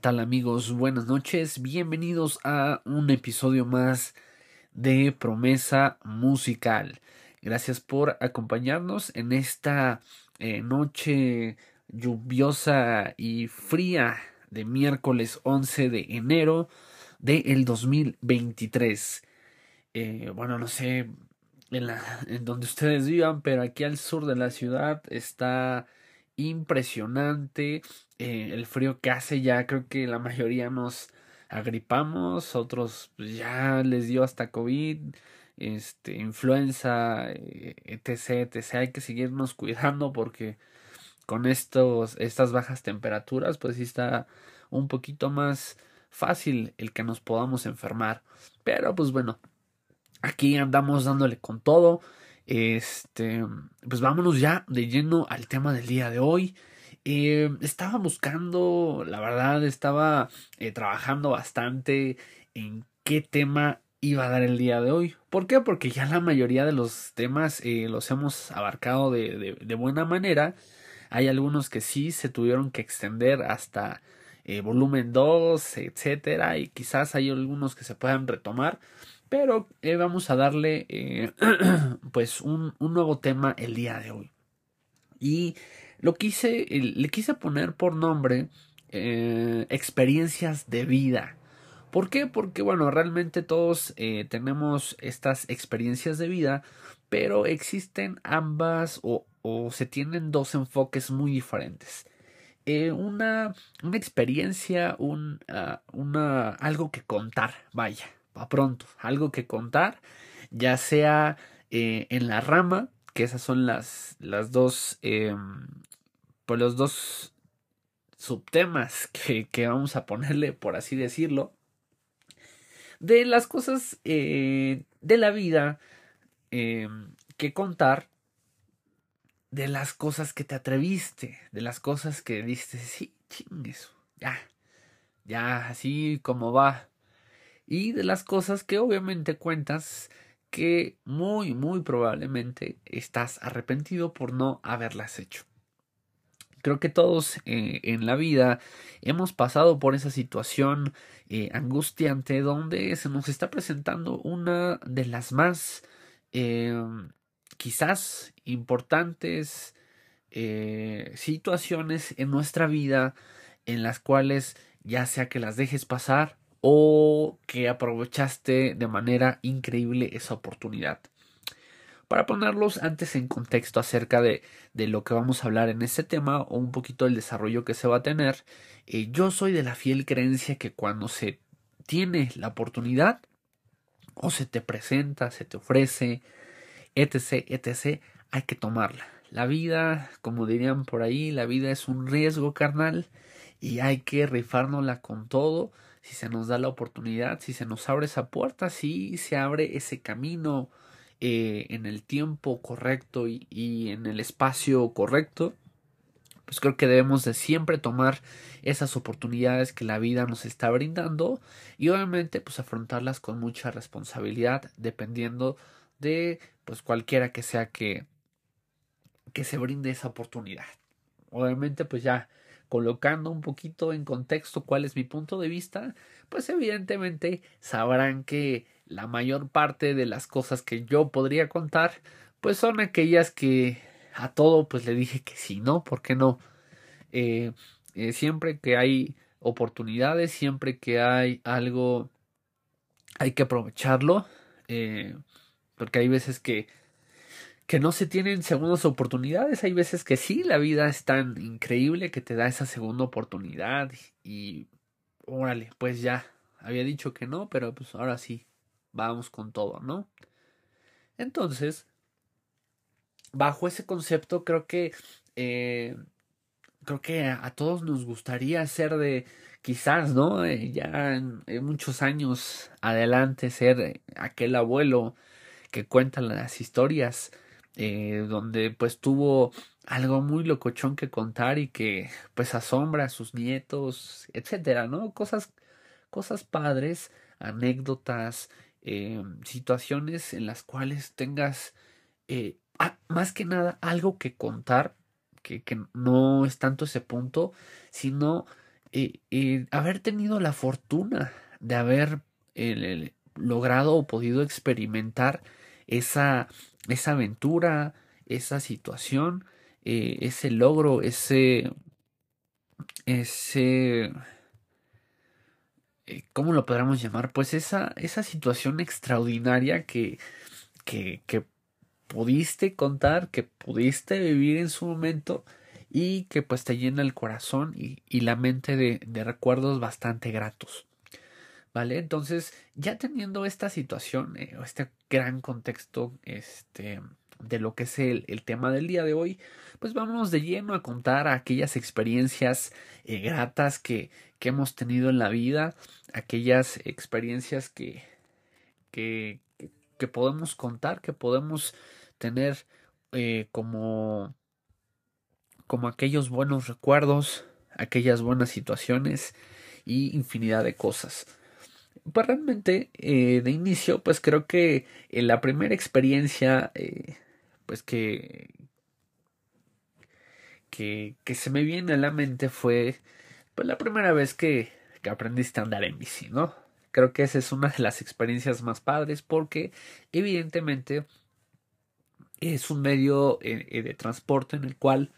¿Qué tal amigos? Buenas noches. Bienvenidos a un episodio más de Promesa Musical. Gracias por acompañarnos en esta eh, noche lluviosa y fría de miércoles 11 de enero del 2023. Eh, bueno, no sé en, la, en donde ustedes vivan, pero aquí al sur de la ciudad está impresionante eh, el frío que hace ya creo que la mayoría nos agripamos otros pues, ya les dio hasta covid este influenza eh, etc etc hay que seguirnos cuidando porque con estos estas bajas temperaturas pues sí está un poquito más fácil el que nos podamos enfermar. Pero pues bueno aquí andamos dándole con todo este, pues vámonos ya de lleno al tema del día de hoy. Eh, estaba buscando, la verdad, estaba eh, trabajando bastante en qué tema iba a dar el día de hoy. ¿Por qué? Porque ya la mayoría de los temas eh, los hemos abarcado de, de, de, buena manera. Hay algunos que sí se tuvieron que extender hasta volumen 2, etcétera, y quizás hay algunos que se puedan retomar. Pero eh, vamos a darle eh, pues un, un, nuevo tema el día de hoy. Y lo quise, le quise poner por nombre eh, experiencias de vida. ¿Por qué? Porque bueno, realmente todos tenemos estas experiencias de vida, pero existen ambas o, o se tienen dos enfoques muy diferentes. Una, una experiencia, un, uh, una, algo que contar, vaya, a pronto, algo que contar, ya sea eh, en la rama, que esas son las, las dos, eh, pues los dos subtemas que, que, vamos a ponerle, por así decirlo, de las cosas eh, de la vida em, que contar, de las cosas que te atreviste, de las cosas que diste, sí, chingues, ya, ya, así como va, y de las cosas que obviamente cuentas que muy, muy probablemente estás arrepentido por no haberlas hecho. Creo que todos eh, en la vida hemos pasado por esa situación eh, angustiante donde se nos está presentando una de las más eh, quizás importantes situaciones en nuestra vida en las cuales ya sea que las dejes pasar o que aprovechaste de manera increíble esa oportunidad. Para ponerlos antes en contexto acerca de, de lo que vamos a hablar en este tema o un poquito del desarrollo que se va a tener, eh, yo soy de la fiel creencia que cuando se tiene la oportunidad o se te presenta, se te ofrece, etc., etc., hay que tomarla. La vida, como dirían por ahí, la vida es un riesgo carnal y hay que rifárnosla con todo si se nos da la oportunidad, si se nos abre esa puerta, si se abre ese camino eh, en el tiempo correcto y, y en el espacio correcto, pues creo que debemos de siempre tomar esas oportunidades que la vida nos está brindando y obviamente pues afrontarlas con mucha responsabilidad dependiendo de pues cualquiera que sea que que se brinde esa oportunidad. Obviamente pues ya colocando un poquito en contexto cuál es mi punto de vista, pues evidentemente sabrán que la mayor parte de las cosas que yo podría contar, pues son aquellas que a todo pues le dije que sí, ¿no? ¿Por qué no? Eh, eh, siempre que hay oportunidades, siempre que hay algo, hay que aprovecharlo, eh, porque hay veces que que no se tienen segundas oportunidades. Hay veces que sí, la vida es tan increíble que te da esa segunda oportunidad y órale, pues ya, había dicho que no, pero pues ahora sí, vamos con todo, ¿no? Entonces, bajo ese concepto creo que eh, creo que a todos nos gustaría ser de quizás, ¿no? Eh, ya en, en, muchos años adelante ser aquel abuelo que cuenta las historias eh, donde pues tuvo algo muy locochón que contar y que pues asombra a sus nietos, etcétera, ¿no? Cosas, cosas padres, anécdotas, eh, situaciones en las cuales tengas eh, más que nada algo que contar, que, que no es tanto ese punto, sino eh, haber tenido la fortuna de haber logrado o podido experimentar esa, esa aventura, esa situación, eh, ese logro, ese, ese, eh, ¿cómo lo podríamos llamar? Pues esa, esa situación extraordinaria que, que, que pudiste contar, que pudiste vivir en su momento y que pues te llena el corazón y, y la mente de, de, recuerdos bastante gratos. ¿Vale? Entonces, ya teniendo esta situación, eh, este gran contexto este, de lo que es el, el, tema del día de hoy, pues vamos de lleno a contar aquellas experiencias eh, gratas que, que hemos tenido en la vida, aquellas experiencias que, que, que podemos contar, que podemos tener eh, como como aquellos buenos recuerdos, aquellas buenas situaciones y infinidad de cosas. Pues realmente eh, de inicio pues creo que en la primera experiencia eh, pues que, que, se me viene a la mente fue pues la primera vez que, que aprendiste a andar en bici, ¿no? Creo que esa es una de las experiencias más padres porque evidentemente es un medio eh, de transporte en el cual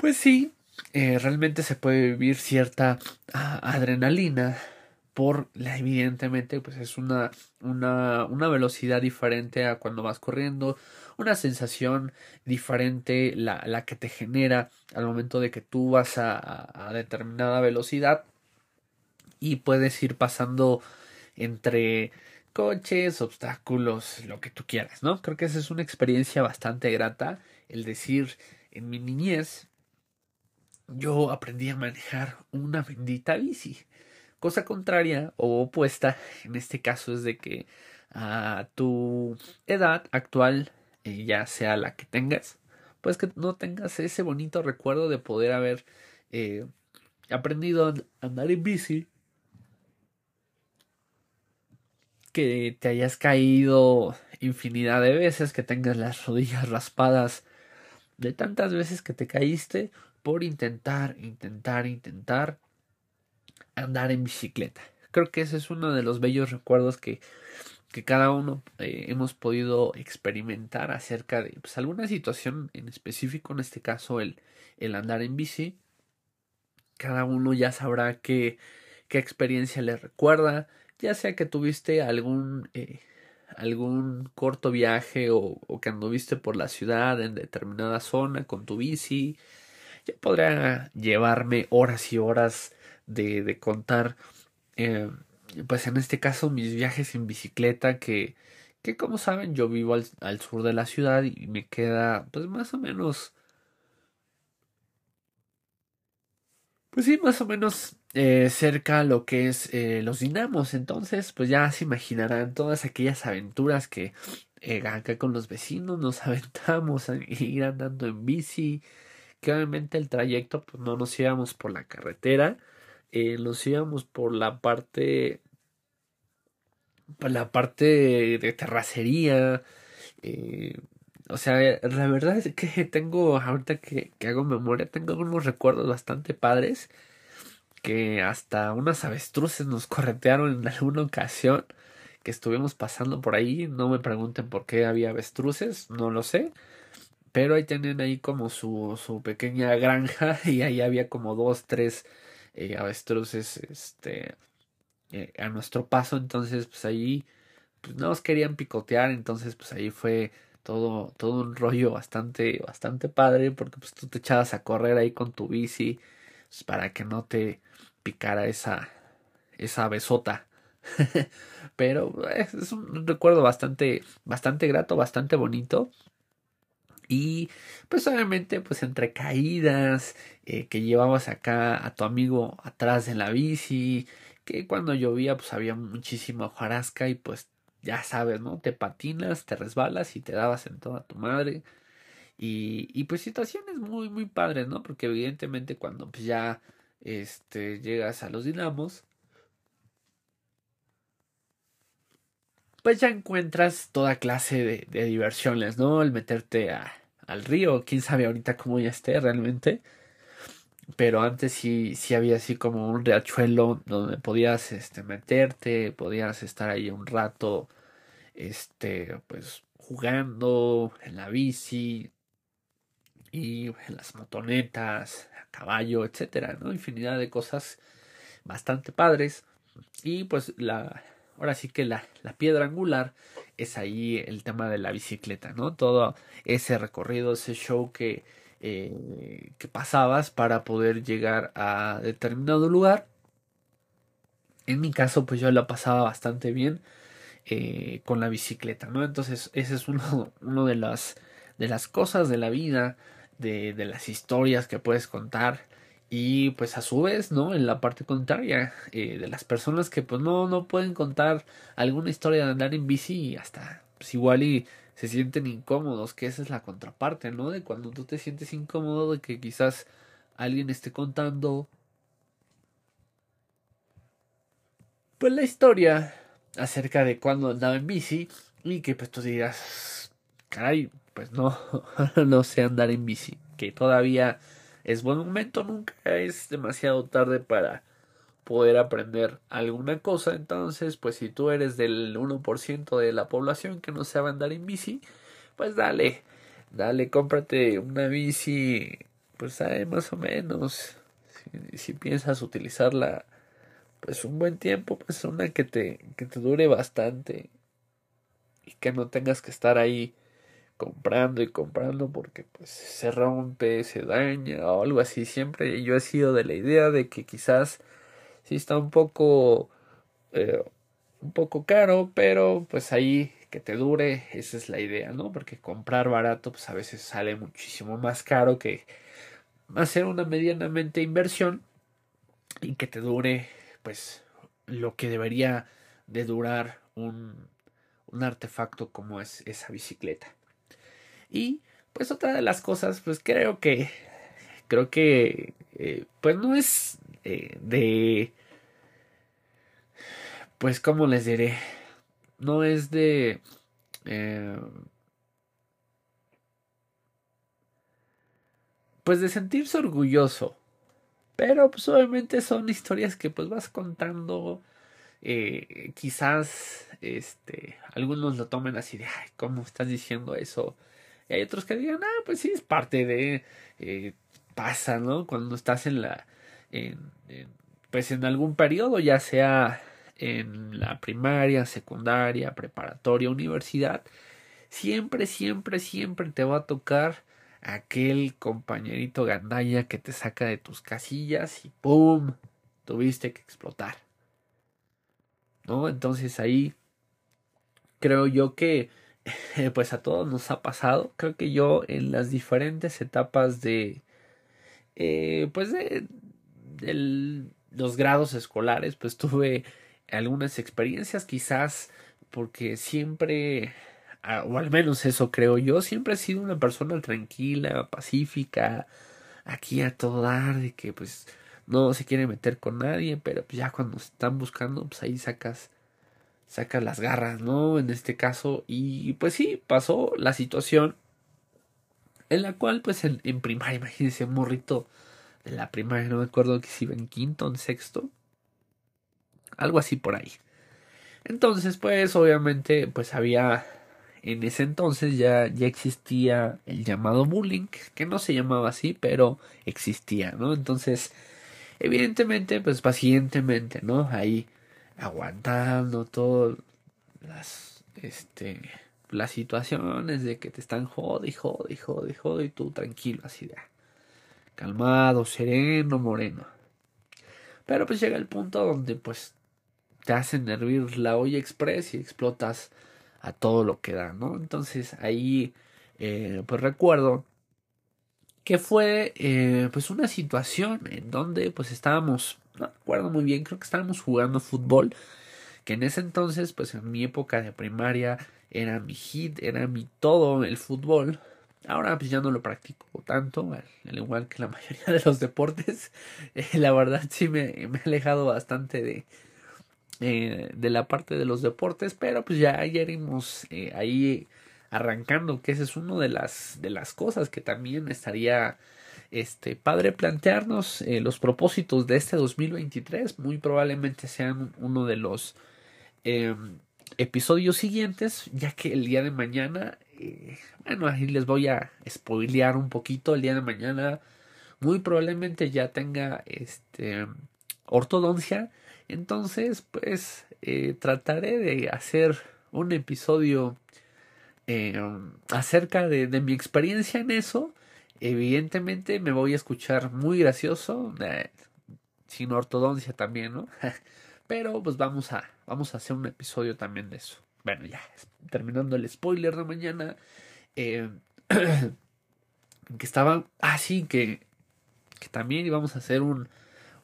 Pues sí, eh, realmente se puede vivir cierta ah, adrenalina por la evidentemente pues es una, una, una velocidad diferente a cuando vas corriendo, una sensación diferente la, la que te genera al momento de que tú vas a, a determinada velocidad y puedes ir pasando entre coches, obstáculos, lo que tú quieras, ¿no? Creo que esa es una experiencia bastante grata, el decir en mi niñez yo aprendí a manejar una bendita bici. Cosa contraria o opuesta en este caso es de que a tu edad actual, eh, ya sea la que tengas, pues que no tengas ese bonito recuerdo de poder haber eh, aprendido a andar en bici, que te hayas caído infinidad de veces, que tengas las rodillas raspadas de tantas veces que te caíste por intentar, intentar, intentar andar en bicicleta. Creo que ese es uno de los bellos recuerdos que, que cada uno eh, hemos podido experimentar acerca de pues, alguna situación en específico, en este caso el, el andar en bici. Cada uno ya sabrá qué, qué experiencia le recuerda, ya sea que tuviste algún, eh, algún corto viaje o, o que anduviste por la ciudad en determinada zona con tu bici, ya podría llevarme horas y horas de, de contar, eh, pues en este caso mis viajes en bicicleta que, que como saben yo vivo al, al, sur de la ciudad y me queda pues más o menos pues sí más o menos eh, cerca lo que es eh, los dinamos. Entonces pues ya se imaginarán todas aquellas aventuras que eh, acá con los vecinos nos aventamos a ir andando en bici obviamente el trayecto pues no nos íbamos por la carretera, eh, nos íbamos por la parte por la parte de terracería, eh, o sea, la verdad es que tengo, ahorita que, que hago memoria, tengo unos recuerdos bastante padres que hasta unas avestruces nos corretearon en alguna ocasión que estuvimos pasando por ahí. No me pregunten por qué había avestruces, no lo sé. Pero ahí tenían ahí como su, su pequeña granja y ahí había como dos, tres eh, avestruces este, eh, a nuestro paso. Entonces, pues ahí pues, no nos querían picotear. Entonces, pues ahí fue todo, todo un rollo bastante, bastante padre. Porque pues tú te echabas a correr ahí con tu bici pues, para que no te picara esa, esa besota. Pero eh, es un recuerdo bastante, bastante grato, bastante bonito. Y pues obviamente pues entre caídas eh, que llevabas acá a tu amigo atrás de la bici, que cuando llovía pues había muchísima hojarasca y pues ya sabes, ¿no? Te patinas, te resbalas y te dabas en toda tu madre. Y, y pues situaciones muy, muy padres, ¿no? Porque evidentemente cuando pues ya este, llegas a los dinamos, pues ya encuentras toda clase de, de diversiones, ¿no? El meterte a, al río, quién sabe ahorita cómo ya esté realmente. pero antes sí, sí había así como un riachuelo donde podías este, meterte, podías estar ahí un rato, este, pues jugando en la bici y en las motonetas, a caballo, etcétera, ¿no? Infinidad de cosas bastante padres. Y pues la, ahora sí que la, la piedra angular es ahí el tema de la bicicleta, ¿no? Todo ese recorrido, ese show que, eh, que pasabas para poder llegar a determinado lugar. En mi caso, pues yo la pasaba bastante bien eh, con la bicicleta, ¿no? Entonces, ese es uno, uno de las de las cosas de la vida, de, de las historias que puedes contar y pues a su vez, ¿no? En la parte contraria, eh, de las personas que pues no, no pueden contar alguna historia de andar en bici y hasta pues igual y se sienten incómodos, que esa es la contraparte, ¿no? De cuando tú te sientes incómodo de que quizás alguien esté contando pues la historia acerca de cuando andaba en bici y que pues tú digas, caray, pues no, no sé andar en bici, que todavía es buen momento, nunca es demasiado tarde para poder aprender alguna cosa. Entonces, pues si tú eres del 1% de la población que no sabe andar en bici, pues dale, dale, cómprate una bici, pues sabe más o menos. Si, si, piensas utilizarla, pues un buen tiempo, pues una que te, que te dure bastante y que no tengas que estar ahí comprando y comprando porque pues se rompe, se daña o algo así. Siempre yo he sido de la idea de que quizás sí está un poco eh, un poco caro, pero pues ahí que te dure, esa es la idea, ¿no? Porque comprar barato pues a veces sale muchísimo más caro que hacer una medianamente inversión y que te dure pues lo que debería de durar un, un artefacto como es esa bicicleta. Y pues otra de las cosas, pues creo que, creo que, eh, pues no es eh, de, pues como les diré, no es de, eh, pues de sentirse orgulloso. Pero pues obviamente son historias que pues vas contando. Quizás este algunos lo tomen así de ay, ¿cómo estás diciendo eso? Y hay otros que digan, ah, pues sí, es parte de, eh, pasa, ¿no? Cuando estás en la, en, pues en algún periodo, ya sea en la primaria, secundaria, preparatoria, universidad, siempre, siempre, siempre te va a tocar aquel compañerito gandalla que te saca de tus casillas y ¡pum! tuviste que explotar. ¿No? Entonces ahí creo yo que pues a todos nos ha pasado. Creo que yo en las diferentes etapas de, eh, pues de, los grados escolares, pues tuve algunas experiencias quizás porque siempre, o al menos eso creo yo, siempre he sido una persona tranquila, pacífica, aquí a todo dar, de que pues no se quiere meter con nadie, pero pues ya cuando están buscando, pues ahí sacas saca las garras, ¿no? En este caso, y pues sí, pasó la situación en la cual, pues en, primaria, imagínense, un morrito de la primaria, no me acuerdo que si iba en quinto o en sexto, algo así por ahí. Entonces, pues obviamente, pues había, en ese entonces ya, ya existía el llamado bullying, que no se llamaba así, pero existía, ¿no? Entonces, evidentemente, pues pacientemente, ¿no? Ahí aguantando todas las este las situaciones de que te están jode y jode y jode y jode y tú tranquilo así de calmado, sereno, moreno. Pero pues llega el punto donde pues te hacen hervir la olla express y explotas a todo lo que da, ¿no? Entonces ahí eh, pues recuerdo que fue eh, pues una situación en donde pues estábamos no recuerdo muy bien, creo que estábamos jugando fútbol, que en ese entonces, pues en mi época de primaria, era mi hit, era mi todo el fútbol. Ahora pues ya no lo practico tanto, al igual que la mayoría de los deportes. Eh, la verdad sí me, he alejado bastante de, eh, de la parte de los deportes, pero pues ya, ya iremos eh, ahí arrancando, que esa es una de las, de las cosas que también estaría este, padre plantearnos eh, los propósitos de este 2023. Muy probablemente sean uno de los em, episodios siguientes, ya que el día de mañana, eh, bueno, ahí les voy a spoilear un poquito. El día de mañana, muy probablemente ya tenga este ortodoncia. Entonces, pues eh, trataré de hacer un episodio acerca de mi experiencia en eso Evidentemente me voy a escuchar muy gracioso, eh, sin ortodoncia también, ¿no? Pero pues vamos a, vamos a hacer un episodio también de eso. Bueno, ya, terminando el spoiler de mañana. Eh, que estaba. Ah, sí, que, que también íbamos a hacer un.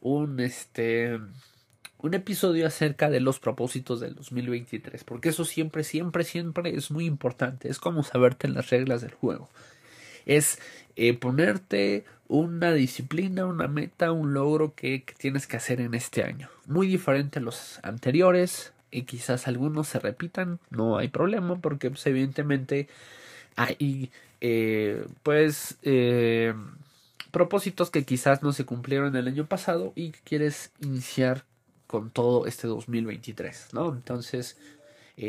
Un este. Un episodio acerca de los propósitos del 2023. Porque eso siempre, siempre, siempre es muy importante. Es como saberte las reglas del juego es eh, ponerte una disciplina, una meta, un logro que, tienes que hacer en este año. Muy diferente a los anteriores y quizás algunos se repitan, no hay problema porque pues, evidentemente hay eh, pues eh, propósitos que quizás no se cumplieron el año pasado y quieres iniciar con todo este 2023, ¿no? Entonces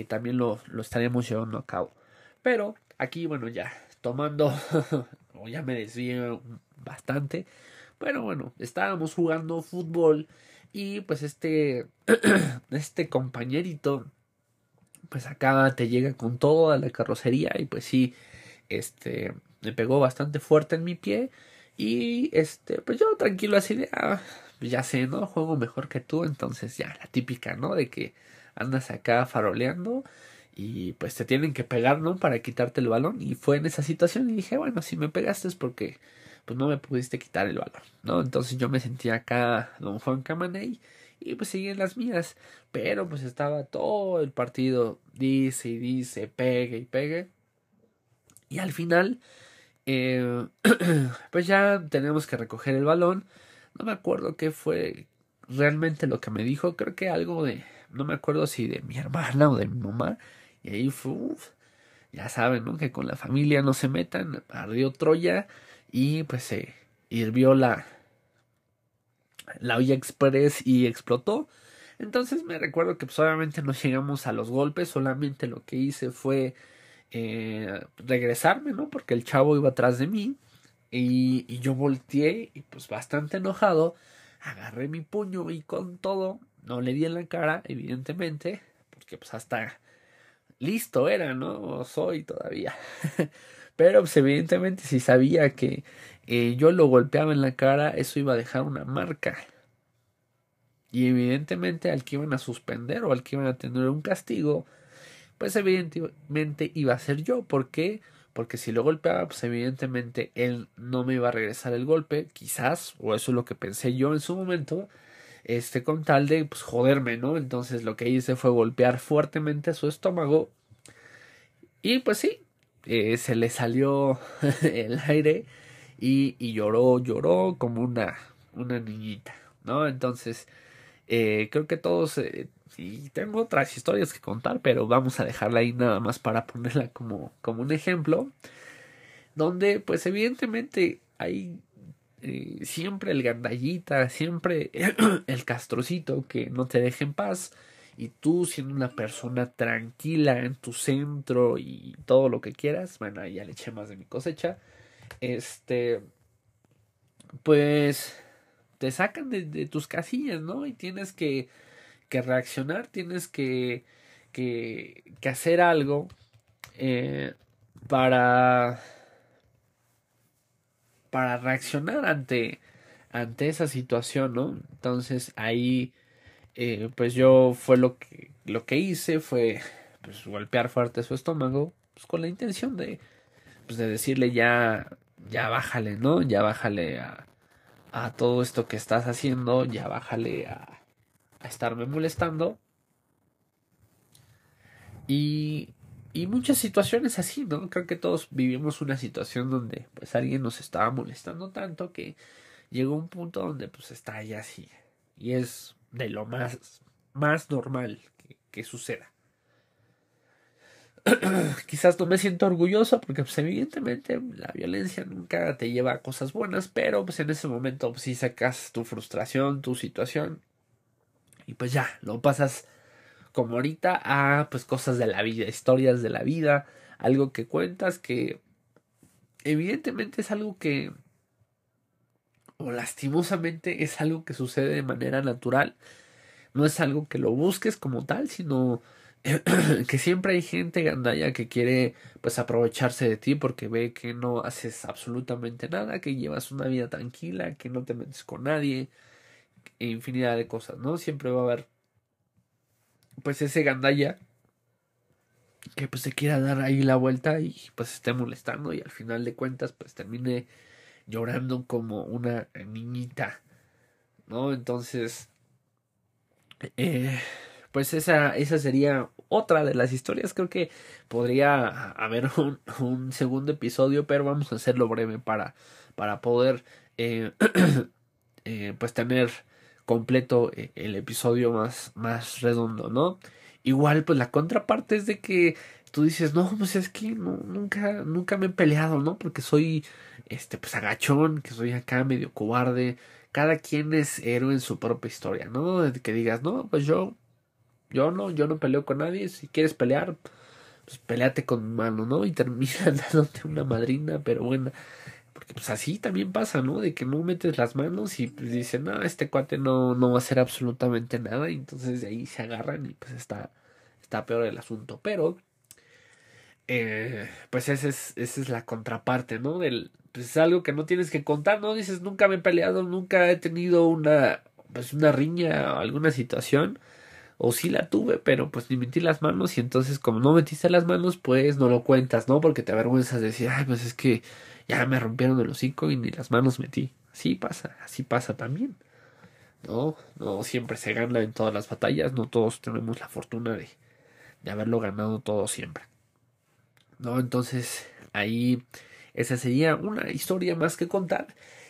también lo, lo estaremos llevando a cabo. Pero aquí, bueno, ya tomando, o ya me desvío bastante, pero bueno, estábamos jugando fútbol y pues este, este compañerito, pues acá te llega con toda la carrocería y pues sí, este, me pegó bastante fuerte en mi pie y este, pues yo tranquilo así de, ah, ya sé, ¿no? Juego mejor que tú, entonces ya, la típica, ¿no? De que andas acá faroleando y pues te tienen que pegar, ¿no? Para quitarte el balón. Y fue en esa situación y dije, bueno, si me pegaste es porque pues no me pudiste quitar el balón, ¿no? Entonces yo me sentía acá don Juan Camaney y pues seguí en las mías. Pero pues estaba todo el partido, dice y dice, pegue y pegue. Y al final, eh, pues ya tenemos que recoger el balón. No me acuerdo qué fue realmente lo que me dijo. Creo que algo de, no me acuerdo si de mi hermana o de mi mamá y ya saben, ¿no? Que con la familia no se metan, ardió Troya y pues se hirvió la, la olla express y explotó. Entonces me recuerdo que pues obviamente no llegamos a los golpes, solamente lo que hice fue eh, regresarme, ¿no? Porque el chavo iba atrás de mí y, y yo volteé y pues bastante enojado, agarré mi puño y con todo, no le di en la cara, evidentemente, porque pues hasta listo era, ¿no? soy todavía. Pero pues, evidentemente si sabía que eh, yo lo golpeaba en la cara, eso iba a dejar una marca. Y evidentemente al que iban a suspender o al que iban a tener un castigo, pues evidentemente iba a ser yo. ¿Por qué? Porque si lo golpeaba, pues evidentemente él no me iba a regresar el golpe, quizás, o eso es lo que pensé yo en su momento, este, con tal de pues, joderme, ¿no? Entonces lo que hice fue golpear fuertemente su estómago y pues sí, eh, se le salió el aire y, y, lloró, lloró como una, una niñita, ¿no? Entonces, eh, creo que todos, eh, y tengo otras historias que contar, pero vamos a dejarla ahí nada más para ponerla como, como un ejemplo, donde pues evidentemente hay eh, siempre el gandallita, siempre el castrocito que no te deja en paz. Y tú siendo una persona tranquila en tu centro y todo lo que quieras, bueno, ya le eché más de mi cosecha, este, pues te sacan de, tus casillas, ¿no? Y tienes que, que reaccionar, tienes que, que, hacer algo eh, para para reaccionar ante, ante esa situación, ¿no? Entonces ahí, eh, pues yo fue lo que, lo que hice, fue pues, golpear fuerte su estómago, pues con la intención de, pues, de decirle ya, ya bájale, ¿no? Ya bájale a, a todo esto que estás haciendo, ya bájale a, a estarme molestando. Y y muchas situaciones así, ¿no? Creo que todos vivimos una situación donde pues alguien nos estaba molestando tanto que llegó un punto donde pues está ya así. Y es de lo más, más normal que, suceda. quizás no me siento orgulloso porque pues evidentemente la violencia nunca te lleva a cosas buenas, pero pues en ese momento pues sí sacas tu frustración, tu situación y pues ya, lo pasas como ahorita a pues cosas de la vida, historias de la vida, algo que cuentas que evidentemente es algo que o lastimosamente es algo que sucede de manera natural, no es algo que lo busques como tal, sino que siempre hay gente gandaya que quiere pues aprovecharse de ti porque ve que no haces absolutamente nada, que llevas una vida tranquila, que no te metes con nadie, e infinidad de cosas, ¿no? Siempre va a haber pues ese gandaya que pues se quiera dar ahí la vuelta y pues esté molestando y al final de cuentas pues termine llorando como una niñita, ¿no? Entonces, eh, pues esa, esa sería otra de las historias. Creo que podría haber un, un segundo episodio, pero vamos a hacerlo breve para, para poder eh, eh, pues tener completo eh, el episodio más, más redondo, ¿no? Igual, pues la contraparte es de que tú dices, no, pues es que no, nunca, nunca me he peleado, ¿no? Porque soy, este, pues agachón, que soy acá medio cobarde. Cada quien es héroe en su propia historia, ¿no? Que digas, no, pues yo yo no, yo no peleo con nadie. Si quieres pelear, pues peleate con mano, ¿no? Y termina dándote una madrina, pero bueno. Pues así también pasa, ¿no? De que no metes las manos y pues dicen, no, este cuate no, no va a hacer absolutamente nada. Y entonces de ahí se agarran y pues está, está peor el asunto. Pero, eh, pues esa es, esa es la contraparte, ¿no? Del, pues es algo que no tienes que contar, ¿no? Dices, nunca me he peleado, nunca he tenido una, pues una riña o alguna situación o sí la tuve, pero pues ni metí las manos y entonces como no metiste las manos, pues no lo cuentas, ¿no? Porque te avergüenzas de decir, ay, pues es que ya me rompieron el hocico y ni las manos metí. Así pasa, así pasa también. No, no siempre se gana en todas las batallas, no todos tenemos la fortuna de, de haberlo ganado todo siempre. No, entonces ahí esa sería una historia más que contar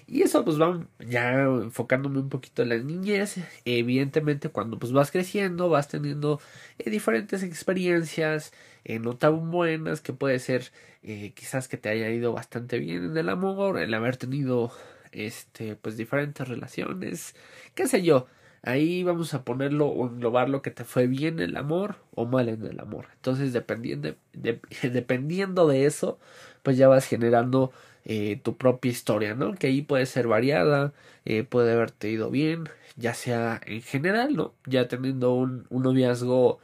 y eso pues va ya enfocándome un poquito en la niñez. Evidentemente cuando pues vas creciendo vas teniendo eh, diferentes experiencias, eh, no tan buenas, que puede ser eh, quizás que te haya ido bastante bien en el amor, el haber tenido este pues diferentes relaciones, qué sé yo. Ahí vamos a ponerlo o englobar lo que te fue bien en el amor o mal en el amor. Entonces, dependiendo de, dependiendo de eso, pues ya vas generando eh, tu propia historia, ¿no? Que ahí puede ser variada, eh, puede haberte ido bien, ya sea en general, ¿no? Ya teniendo un, un noviazgo,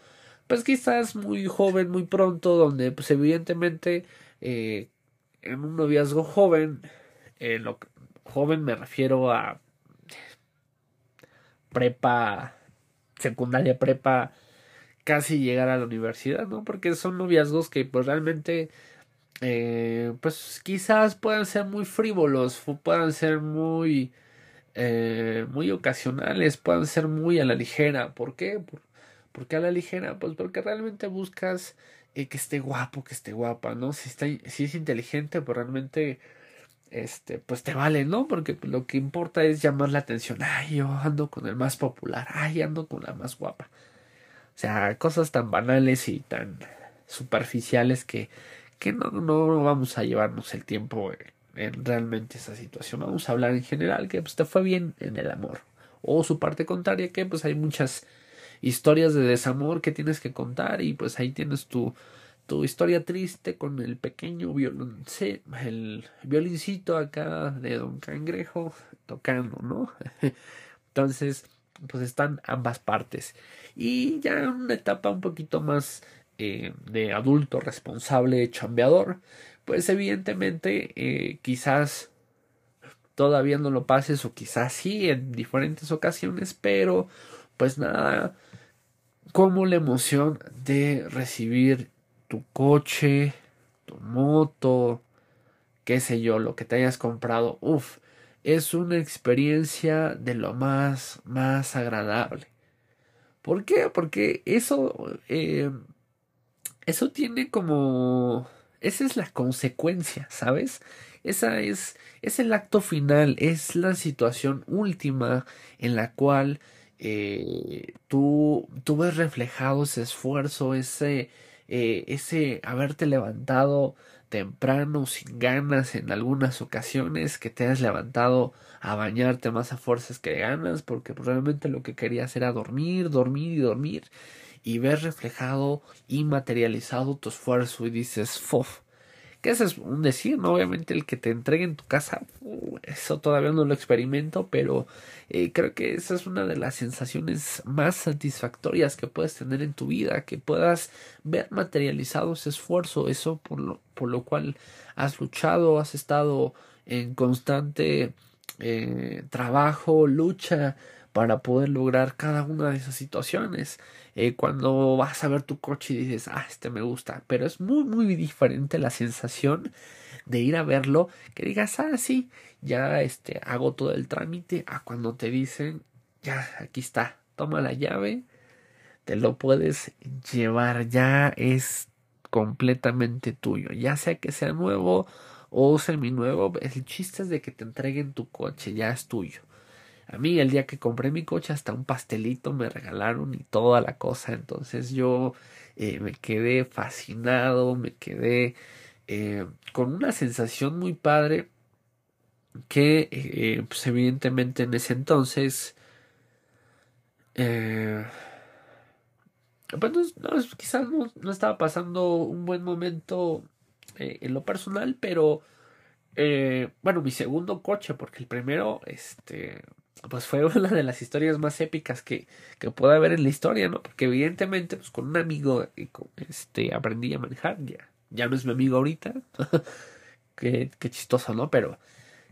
pues quizás muy joven, muy pronto, donde pues evidentemente eh, en un noviazgo joven, lo joven me refiero a prepa, secundaria prepa, casi llegar a la universidad, ¿no? Porque son noviazgos que pues realmente eh, pues quizás puedan ser muy frívolos, puedan ser muy, eh, muy ocasionales, puedan ser muy a la ligera. ¿Por qué? ¿Por, qué a la ligera? Pues porque realmente buscas eh, que esté guapo, que esté guapa, ¿no? Si, está, si es inteligente, pues realmente, este, pues te vale, ¿no? Porque lo que importa es llamar la atención. Ay, yo ando con el más popular, ay, ando con la más guapa. O sea, cosas tan banales y tan superficiales que que no, no vamos a llevarnos el tiempo en, realmente esa situación. Vamos a hablar en general que pues, te fue bien en el amor. O su parte contraria, que pues hay muchas historias de desamor que tienes que contar y pues ahí tienes tu, tu historia triste con el pequeño violon, el violincito acá de Don Cangrejo tocando, ¿no? Entonces, pues están ambas partes. Y ya en una etapa un poquito más eh, de adulto responsable, chambeador, pues evidentemente eh, quizás todavía no lo pases o quizás sí en diferentes ocasiones, pero pues nada, como la emoción de recibir tu coche, tu moto, qué sé yo, lo que te hayas comprado, uff, es una experiencia de lo más, más agradable. ¿Por qué? Porque eso eh, eso tiene como... Esa es la consecuencia, ¿sabes? Esa es, es el acto final, es la situación última en la cual eh, tú, tú ves reflejado ese esfuerzo, ese, eh, ese haberte levantado temprano, sin ganas en algunas ocasiones, que te has levantado a bañarte más a fuerzas que ganas, porque probablemente lo que querías era dormir, dormir y dormir, y ver reflejado y materializado tu esfuerzo y dices, fof, que ese es un decir, ¿no? Obviamente el que te entregue en tu casa, uh, eso todavía no lo experimento, pero eh, creo que esa es una de las sensaciones más satisfactorias que puedes tener en tu vida, que puedas ver materializado ese esfuerzo, eso por lo, por lo cual has luchado, has estado en constante eh, trabajo, lucha para poder lograr cada una de esas situaciones. Eh, cuando vas a ver tu coche y dices, ah, este me gusta, pero es muy, muy diferente la sensación de ir a verlo, que digas, ah, sí, ya este, hago todo el trámite, a cuando te dicen, ya, aquí está, toma la llave, te lo puedes llevar, ya es completamente tuyo, ya sea que sea nuevo o seminuevo, el chiste es de que te entreguen tu coche, ya es tuyo. A mí el día que compré mi coche hasta un pastelito me regalaron y toda la cosa. Entonces yo eh, me quedé fascinado, me quedé eh, con una sensación muy padre que eh, pues evidentemente en ese entonces pues no, quizás no, estaba pasando un buen momento en lo personal pero bueno mi segundo coche porque el primero este pues fue una de las historias más épicas que, que puede haber en la historia, ¿no? Porque evidentemente, pues con un amigo este, aprendí a manejar, ya, ya no es mi amigo ahorita, qué, qué chistoso, ¿no? Pero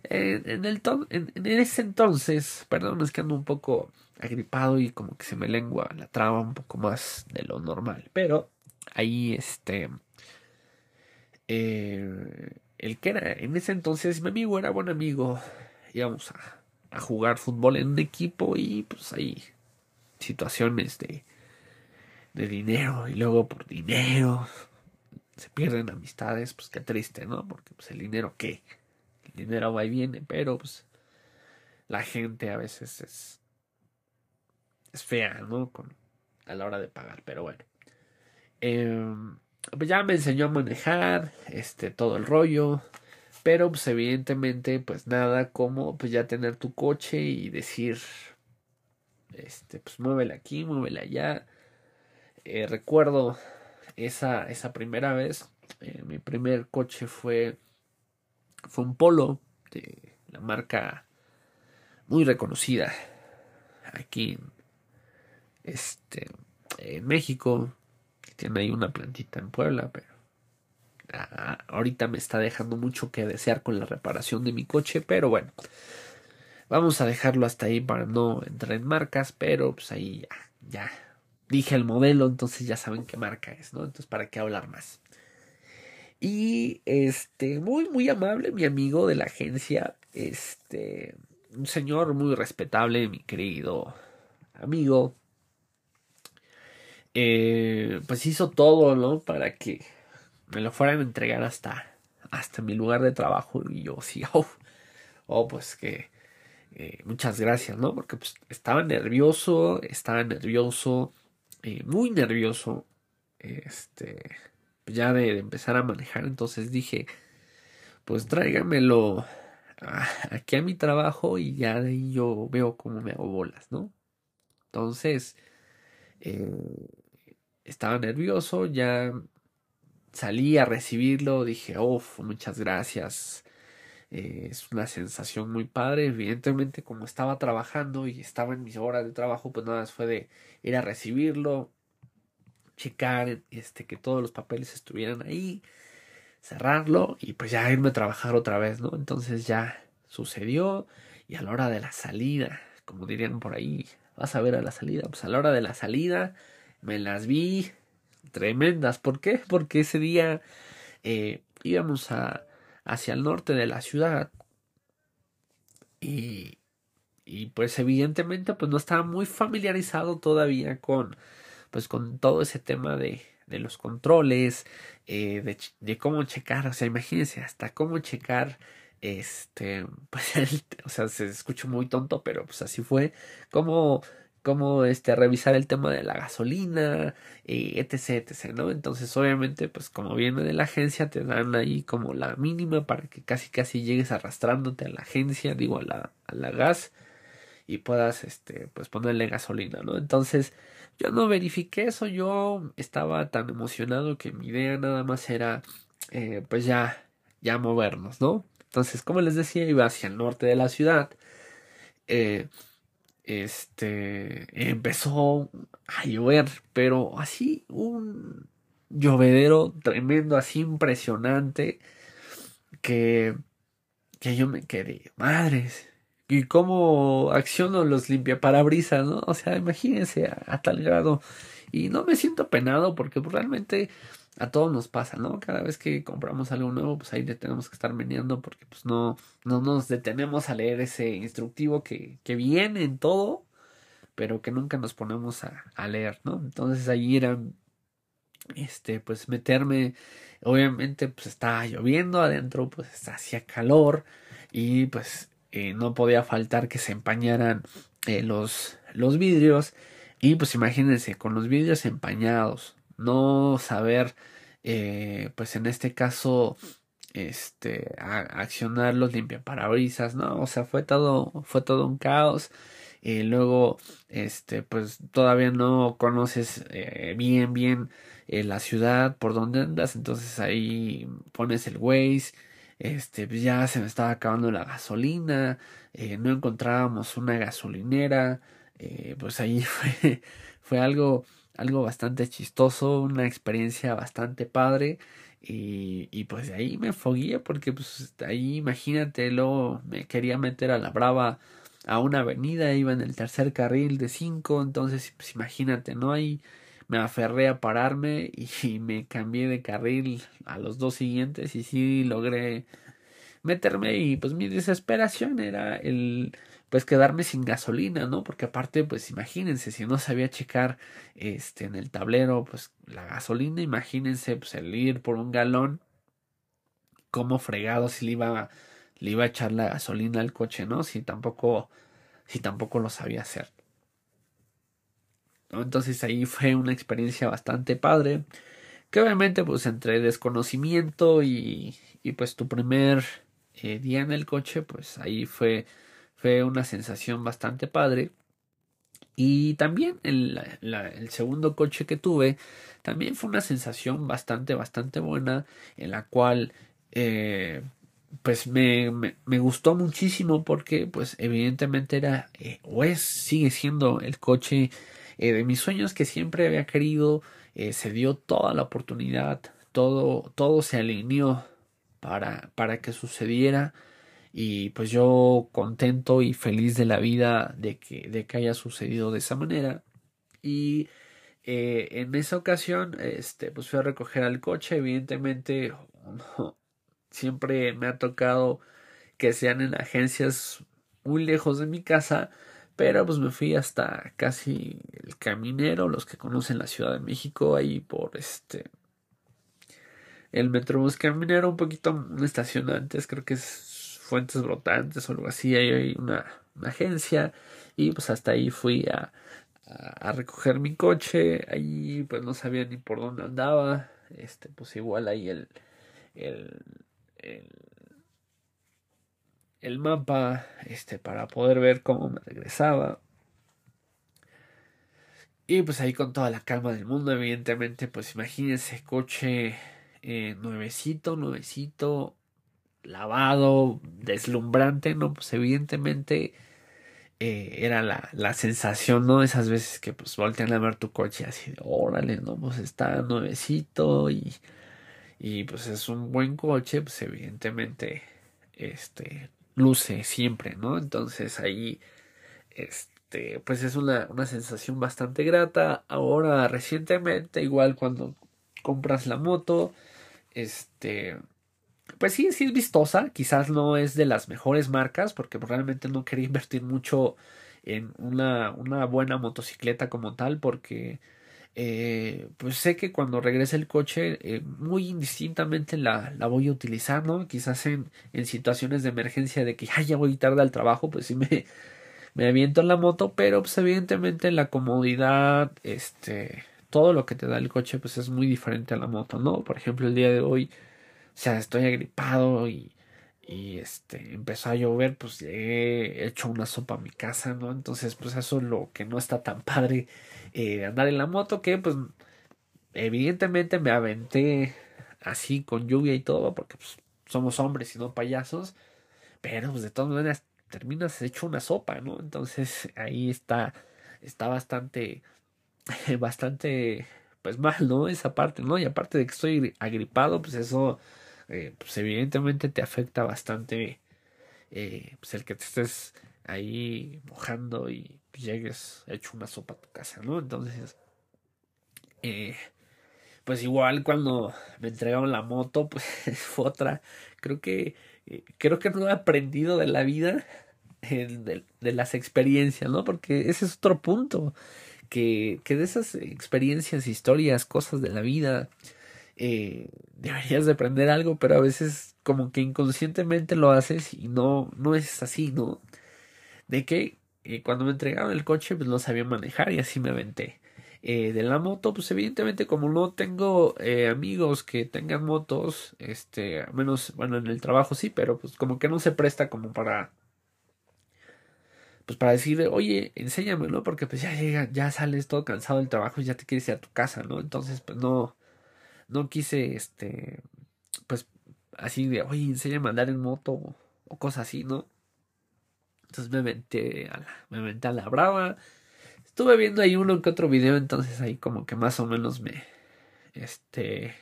en, el en, en, ese entonces, perdón, es que ando un poco agripado y como que se me lengua la traba un poco más de lo normal, pero ahí este... Eh, el que era en ese entonces mi amigo era buen amigo, íbamos a a jugar fútbol en un equipo y pues hay situaciones de, de dinero y luego por dinero se pierden amistades, pues qué triste, ¿no? Porque pues el dinero qué, el dinero va y viene, pero pues la gente a veces es es fea, ¿no? Con, a la hora de pagar, pero bueno. Pues ya me enseñó a manejar, este, todo el rollo. Pero pues evidentemente pues nada como pues ya tener tu coche y decir este pues muévela aquí, muévela allá. Eh, recuerdo esa, esa primera vez, eh, mi primer coche fue fue un Polo de la marca muy reconocida aquí este en México tiene ahí una plantita en Puebla pero ahorita me está dejando mucho que desear con la reparación de mi coche, pero bueno, vamos a dejarlo hasta ahí para no entrar en marcas, pero pues ahí ya, ya dije el modelo, entonces ya saben qué marca es, ¿no? Entonces, ¿para qué hablar más? Y este, muy, muy amable, mi amigo de la agencia, este, un señor muy respetable, mi querido amigo, eh, pues hizo todo, ¿no? Para que me lo fueran a entregar hasta, hasta mi lugar de trabajo y yo sí, oh, oh pues que eh, muchas gracias, ¿no? Porque pues, estaba nervioso, estaba nervioso, eh, muy nervioso, este, ya de, empezar a manejar, entonces dije, pues tráigamelo aquí a mi trabajo y ya de ahí yo veo cómo me hago bolas, ¿no? Entonces, eh, estaba nervioso, ya salí a recibirlo, dije, uff, muchas gracias. Eh, es una sensación muy padre. Evidentemente, como estaba trabajando y estaba en mis horas de trabajo, pues nada más fue de ir a recibirlo, checar este, que todos los papeles estuvieran ahí, cerrarlo y pues ya irme a trabajar otra vez, ¿no? Entonces ya sucedió y a la hora de la salida, como dirían por ahí, vas a ver a la salida, pues a la hora de la salida me las vi, tremendas. ¿Por qué? Porque ese día eh, íbamos a, hacia el norte de la ciudad y, y pues evidentemente pues no estaba muy familiarizado todavía con pues con todo ese tema de, de los controles, eh, de, cómo checar, o sea, imagínense, hasta cómo checar, este, pues, o sea, se escucha muy tonto, pero pues así fue, cómo cómo este, revisar el tema de la gasolina, y etc, etc, ¿no? Entonces, obviamente, pues como viene de la agencia, te dan ahí como la mínima para que casi casi llegues arrastrándote a la agencia, digo, a la, a la gas, y puedas, este, pues ponerle gasolina, ¿no? Entonces, yo no verifiqué eso, yo estaba tan emocionado que mi idea nada más era, eh, pues ya, ya movernos, ¿no? Entonces, como les decía, iba hacia el norte de la ciudad. Eh, este empezó a llover, pero así un llovedero tremendo, así impresionante, que, que yo me quedé, madres, y cómo acciono los limpiaparabrisas, ¿no? O sea, imagínense a, tal grado. Y no me siento penado porque realmente a todos nos pasa, ¿no? Cada vez que compramos algo nuevo, pues ahí le tenemos que estar meneando porque pues no, no nos detenemos a leer ese instructivo que, que viene en todo, pero que nunca nos ponemos a, leer, ¿no? Entonces ahí era, este, pues meterme, obviamente pues estaba lloviendo adentro, pues hacía calor y pues eh, no podía faltar que se empañaran eh, los, los vidrios. Y pues imagínense, con los vidrios empañados, no saber, eh, pues en este caso, este, accionar los limpiaparabrisas, ¿no? O sea, fue todo, fue todo un caos. Y luego, este, pues todavía no conoces bien, bien la ciudad, por donde andas, entonces ahí pones el Waze este, pues ya se me estaba acabando la gasolina, eh, no encontrábamos una gasolinera, eh, pues ahí fue, fue algo, algo bastante chistoso, una experiencia bastante padre. Y, y pues de ahí me fogué porque pues ahí imagínate, luego me quería meter a la brava a una avenida, iba en el tercer carril de cinco, entonces pues imagínate, ¿no? hay me aferré a pararme y, me cambié de carril a los dos siguientes y sí logré meterme y pues mi desesperación era el pues quedarme sin gasolina, ¿no? Porque aparte, pues imagínense, si no sabía checar este en el tablero, pues la gasolina, imagínense, pues el ir por un galón, como fregado si le iba, le iba a echar la gasolina al coche, ¿no? Si tampoco, si tampoco lo sabía hacer. Entonces ahí fue una experiencia bastante padre. Que obviamente pues entre desconocimiento y, y pues tu primer eh, día en el coche pues ahí fue, fue una sensación bastante padre. Y también el, segundo coche que tuve también fue una sensación bastante, bastante buena en la cual eh, pues me, me, gustó muchísimo porque pues evidentemente era eh, o es, sigue siendo el coche eh, de mis sueños que siempre había querido, se dio toda la oportunidad, todo, todo se alineó para, para que sucediera y pues yo contento y feliz de la vida de que, de que haya sucedido de esa manera. Y eh, en esa ocasión este pues fui a recoger al coche evidentemente siempre me ha tocado que sean en agencias muy lejos de mi casa pero pues me fui hasta casi el Caminero, los que conocen la Ciudad de México, ahí por este el Metrobús Caminero, un poquito una estación antes, creo que es Fuentes Brotantes o algo así, ahí hay una, agencia y pues hasta ahí fui a, a, recoger mi coche, ahí pues no sabía ni por dónde andaba, este pues igual ahí el, el, el el mapa este, para poder ver cómo me regresaba. Y pues ahí con toda la calma del mundo, evidentemente, pues imagínense coche eh, nuevecito, nuevecito, lavado, deslumbrante, ¿no? Pues evidentemente eh, era la, la, sensación, ¿no? Esas veces que pues voltean a ver tu coche así órale, ¿no? Pues está nuevecito y, y pues es un buen coche, pues evidentemente, este, luce siempre, ¿no? Entonces ahí, este, pues es una, una sensación bastante grata. Ahora, recientemente, igual cuando compras la moto, este, pues sí, sí es vistosa, quizás no es de las mejores marcas, porque realmente no quería invertir mucho en una, una buena motocicleta como tal, porque eh, pues sé que cuando regrese el coche eh, muy indistintamente la, la, voy a utilizar, ¿no? Quizás en, en situaciones de emergencia de que ya voy tarde al trabajo, pues sí me, me aviento en la moto, pero pues evidentemente la comodidad, este, todo lo que te da el coche pues es muy diferente a la moto, ¿no? Por ejemplo, el día de hoy, sea, estoy agripado y, y este, empezó a llover, pues he hecho una sopa a mi casa, ¿no? Entonces, pues eso es lo que no está tan padre eh, andar en la moto, que pues evidentemente me aventé así con lluvia y todo, porque pues somos hombres y no payasos, pero pues de todas maneras terminas hecho una sopa, ¿no? Entonces ahí está, está bastante, bastante, pues mal, ¿no? Esa parte, ¿no? Y aparte de que estoy agripado, pues eso, eh, pues evidentemente te afecta bastante, eh, pues el que te estés ahí mojando y llegues hecho una sopa a tu casa, ¿no? Entonces, eh, pues igual cuando me entregaron la moto, pues fue otra, creo que creo que no he aprendido de la vida, de, de, las experiencias, ¿no? Porque ese es otro punto, que, que de esas experiencias, historias, cosas de la vida, eh, deberías de aprender algo, pero a veces como que inconscientemente lo haces y no, no es así, ¿no? De que eh, cuando me entregaron el coche, pues no sabía manejar y así me aventé. Eh, de la moto, pues evidentemente como no tengo amigos que tengan motos, este, menos, bueno, en el trabajo sí, pero pues como que no se presta como para, pues para decir, oye, enséñame, ¿no? Porque pues ya llega, ya sales todo cansado del trabajo y ya te quieres ir a tu casa, ¿no? Entonces, pues no, no quise, este, pues así de, oye, enséñame a andar en moto o, cosas así, ¿no? Entonces me metí a la, me metí a la brava Estuve viendo ahí uno que otro video, entonces ahí como que más o menos me. Este.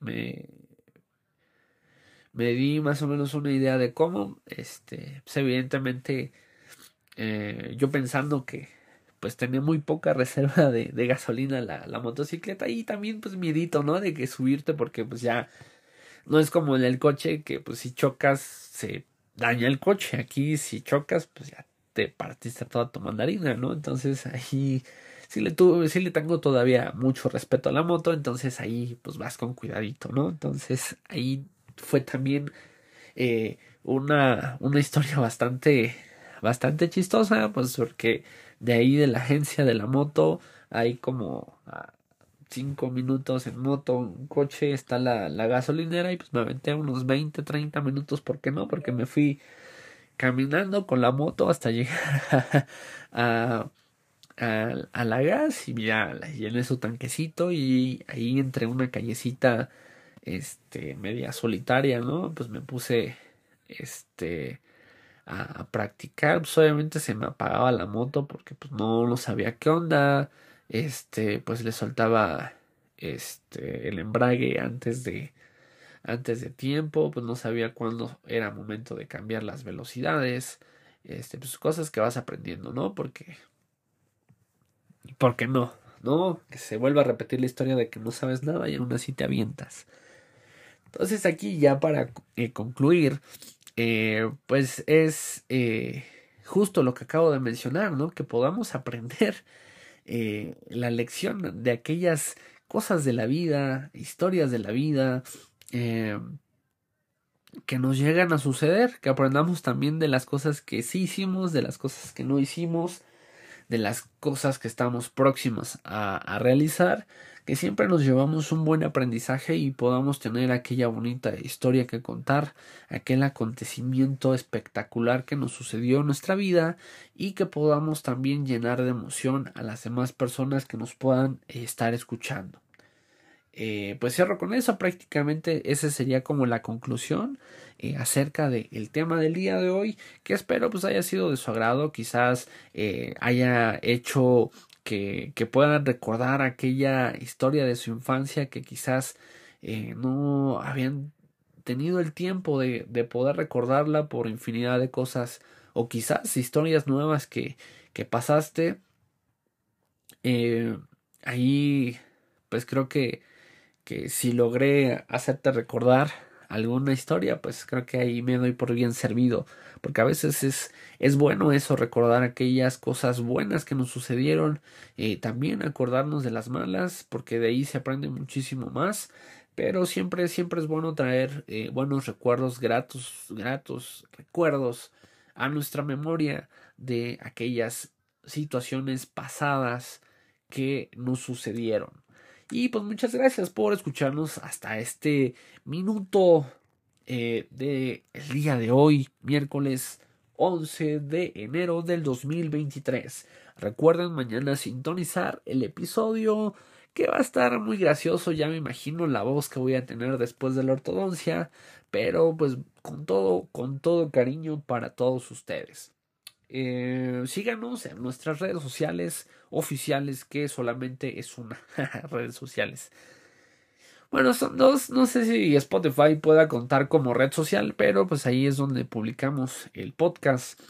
Me. Me di más o menos una idea de cómo. Este. Pues evidentemente. Eh, yo pensando que. Pues tenía muy poca reserva de, gasolina la, motocicleta. Y también, pues, miedito, ¿no? De que subirte, porque pues ya. No es como en el coche que, pues, si chocas, se daña el coche. Aquí, si chocas, pues ya te partiste toda tu mandarina, ¿no? Entonces ahí sí le tuve, le tengo todavía mucho respeto a la moto, entonces ahí pues vas con cuidadito, ¿no? Entonces ahí fue también eh, una, una historia bastante, bastante chistosa, pues porque de ahí de la agencia de la moto hay como cinco minutos en moto, un coche, está la, la gasolinera y pues me aventé unos 20, 30 minutos, ¿por qué no? Porque me fui caminando con la moto hasta llegar a, a, la gas y ya llené su tanquecito y ahí entre una callecita este media solitaria no pues me puse este a, practicar pues obviamente se me apagaba la moto porque pues no, no sabía qué onda este pues le soltaba este el embrague antes de antes de tiempo, pues no sabía cuándo era momento de cambiar las velocidades, este, pues cosas que vas aprendiendo, ¿no? Porque, porque no, ¿no? Que se vuelva a repetir la historia de que no sabes nada y aún así te avientas. Entonces aquí ya para eh, concluir, eh, pues es eh, justo lo que acabo de mencionar, ¿no? Que podamos aprender la lección de aquellas cosas de la vida, historias de la vida, eh, que nos llegan a suceder, que aprendamos también de las cosas que sí hicimos, de las cosas que no hicimos, de las cosas que estamos próximas a realizar, que siempre nos llevamos un buen aprendizaje y podamos tener aquella bonita historia que contar, aquel acontecimiento espectacular que nos sucedió en nuestra vida y que podamos también llenar de emoción a las demás personas que nos puedan estar escuchando. Eh, pues cierro con eso, prácticamente esa sería como la conclusión eh, acerca del tema del día de hoy, que espero pues haya sido de su agrado, quizás eh, haya hecho que, puedan recordar aquella historia de su infancia que quizás no habían tenido el tiempo de, de, poder recordarla por infinidad de cosas o quizás historias nuevas que, pasaste. ahí pues creo que que si logré hacerte recordar alguna historia, pues creo que ahí me doy por bien servido, porque a veces es, es bueno eso, recordar aquellas cosas buenas que nos sucedieron, y también acordarnos de las malas, porque de ahí se aprende muchísimo más, pero siempre, siempre es bueno traer eh, buenos recuerdos, gratos, gratos recuerdos a nuestra memoria, de aquellas situaciones pasadas que nos sucedieron. Y pues muchas gracias por escucharnos hasta este minuto eh, del día de hoy, miércoles 11 de enero del 2023. Recuerden mañana sintonizar el episodio que va a estar muy gracioso, ya me imagino la voz que voy a tener después de la ortodoncia, pero pues con todo, con todo cariño para todos ustedes. Eh, síganos en nuestras redes sociales oficiales, que solamente es una redes sociales. Bueno, son dos, no sé si Spotify pueda contar como red social, pero pues ahí es donde publicamos el podcast.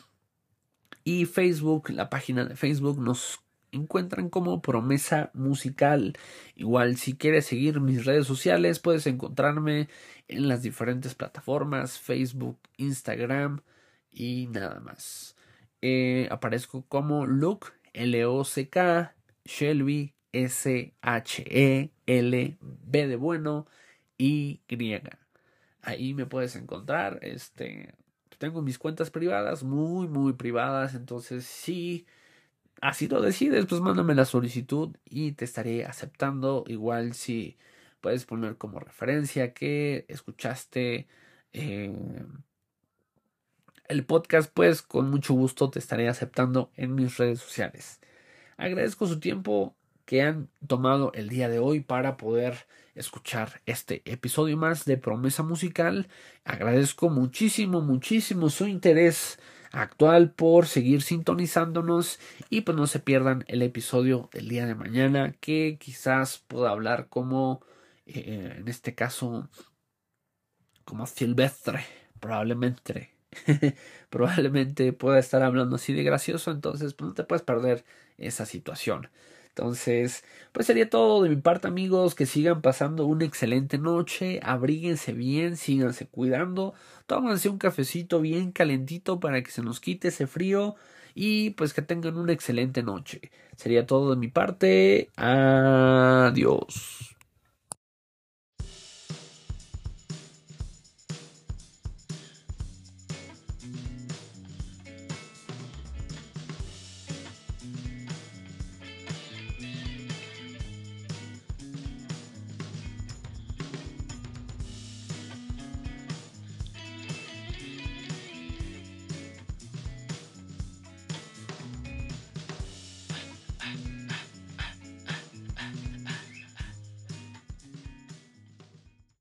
Y Facebook, la página de Facebook nos encuentran como promesa musical. Igual si quieres seguir mis redes sociales puedes encontrarme en las diferentes plataformas, Facebook, Instagram y nada más. Eh, aparezco como Luke, L-O-C-K, Shelby, S-H-E-L, B de bueno, Y. Ahí me puedes encontrar. Este, tengo mis cuentas privadas, muy, muy privadas. Entonces, si así lo decides, pues mándame la solicitud y te estaré aceptando. Igual si puedes poner como referencia que escuchaste. Eh, el podcast, pues con mucho gusto te estaré aceptando en mis redes sociales. Agradezco su tiempo que han tomado el día de hoy para poder escuchar este episodio más de Promesa Musical. Agradezco muchísimo, muchísimo su interés actual por seguir sintonizándonos y pues no se pierdan el episodio del día de mañana que quizás pueda hablar como eh, en este caso como silvestre probablemente probablemente pueda estar hablando así de gracioso, entonces pues, no te puedes perder esa situación. Entonces, pues sería todo de mi parte, amigos. Que sigan pasando una excelente noche. Abríguense bien, síganse cuidando. Tómanse un cafecito bien calentito para que se nos quite ese frío. Y pues que tengan una excelente noche. Sería todo de mi parte. Adiós.